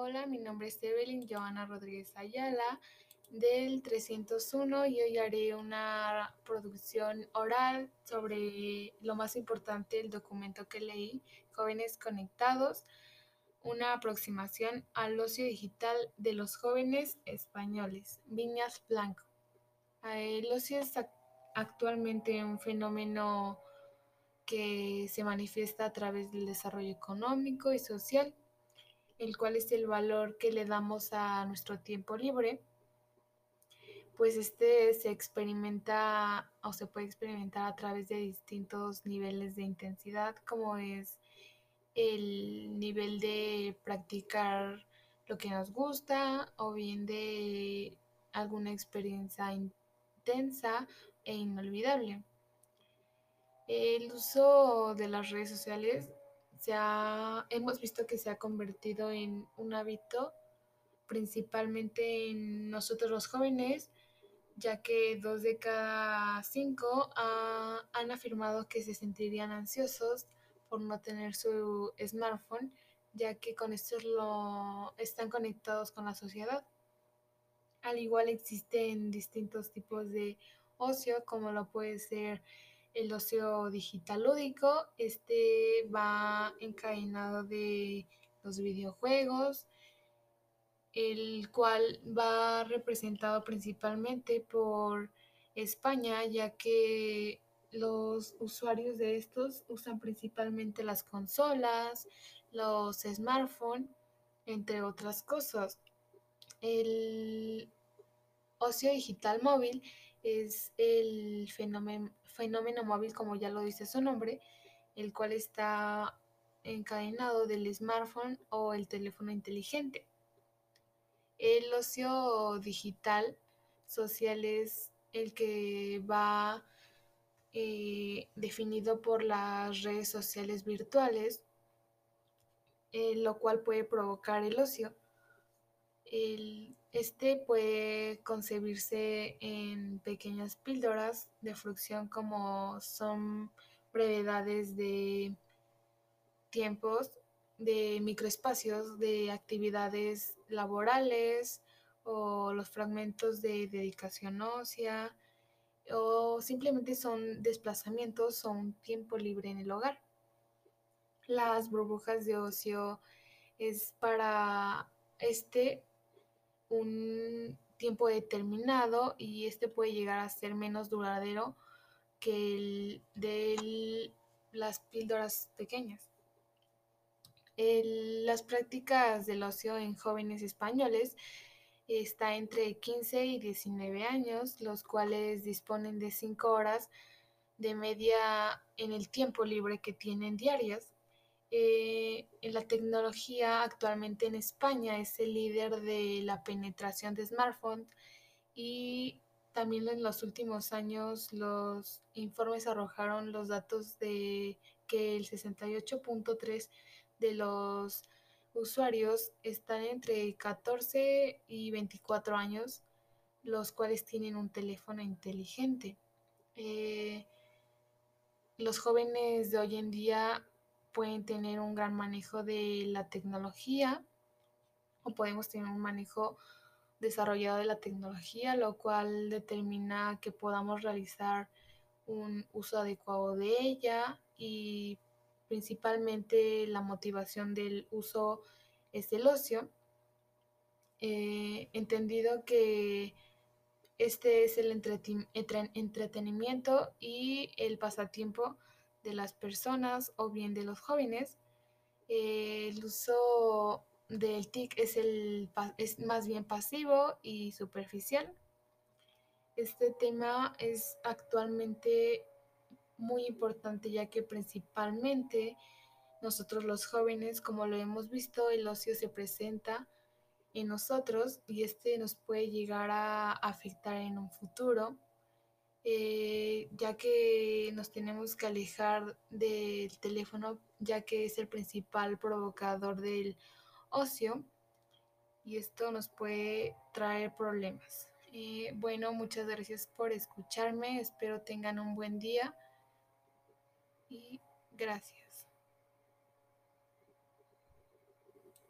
Hola, mi nombre es Evelyn Joana Rodríguez Ayala del 301 y hoy haré una producción oral sobre lo más importante del documento que leí, Jóvenes Conectados, una aproximación al ocio digital de los jóvenes españoles, Viñas Blanco. El ocio es actualmente un fenómeno que se manifiesta a través del desarrollo económico y social, el cual es el valor que le damos a nuestro tiempo libre, pues este se experimenta o se puede experimentar a través de distintos niveles de intensidad, como es el nivel de practicar lo que nos gusta o bien de alguna experiencia intensa e inolvidable. El uso de las redes sociales se ha, hemos visto que se ha convertido en un hábito principalmente en nosotros los jóvenes, ya que dos de cada cinco han afirmado que se sentirían ansiosos por no tener su smartphone, ya que con esto lo, están conectados con la sociedad. Al igual existen distintos tipos de ocio, como lo puede ser el ocio digital lúdico. Este va encadenado de los videojuegos, el cual va representado principalmente por España, ya que los usuarios de estos usan principalmente las consolas, los smartphones, entre otras cosas. El ocio digital móvil es el fenómeno, móvil, como ya lo dice su nombre, el cual está encadenado del smartphone o el teléfono inteligente. El ocio digital social es el que va eh, definido por las redes sociales virtuales, eh, lo cual puede provocar el ocio. El, este puede concebirse en pequeñas píldoras de frucción como son brevedades de tiempos, de microespacios, de actividades laborales o los fragmentos de dedicación ósea o simplemente son desplazamientos o un tiempo libre en el hogar. Las burbujas de ocio es para este un tiempo determinado y este puede llegar a ser menos duradero que el de las píldoras pequeñas. las prácticas del ocio en jóvenes españoles está entre 15 y 19 años, los cuales disponen de 5 horas de media en el tiempo libre que tienen diarias. Eh, en la tecnología actualmente en España es el líder de la penetración de smartphones y también en los últimos años los informes arrojaron los datos de que el 68.3 de los usuarios están entre 14 y 24 años, los cuales tienen un teléfono inteligente. Eh, los jóvenes de hoy en día pueden tener un gran manejo de la tecnología o podemos tener un manejo desarrollado de la tecnología, lo cual determina que podamos realizar un uso adecuado de ella y principalmente la motivación del uso es el ocio. Eh, entendido que este es el entretenimiento y el pasatiempo de las personas o bien de los jóvenes. Eh, el uso del TIC es, el, es más bien pasivo y superficial. Este tema es actualmente muy importante ya que principalmente nosotros los jóvenes, como lo hemos visto, el ocio se presenta en nosotros y este nos puede llegar a afectar en un futuro eh, ya que nos tenemos que alejar del teléfono, ya que es el principal provocador del ocio y esto nos puede traer problemas. Eh, bueno, muchas gracias por escucharme, espero tengan un buen día y gracias.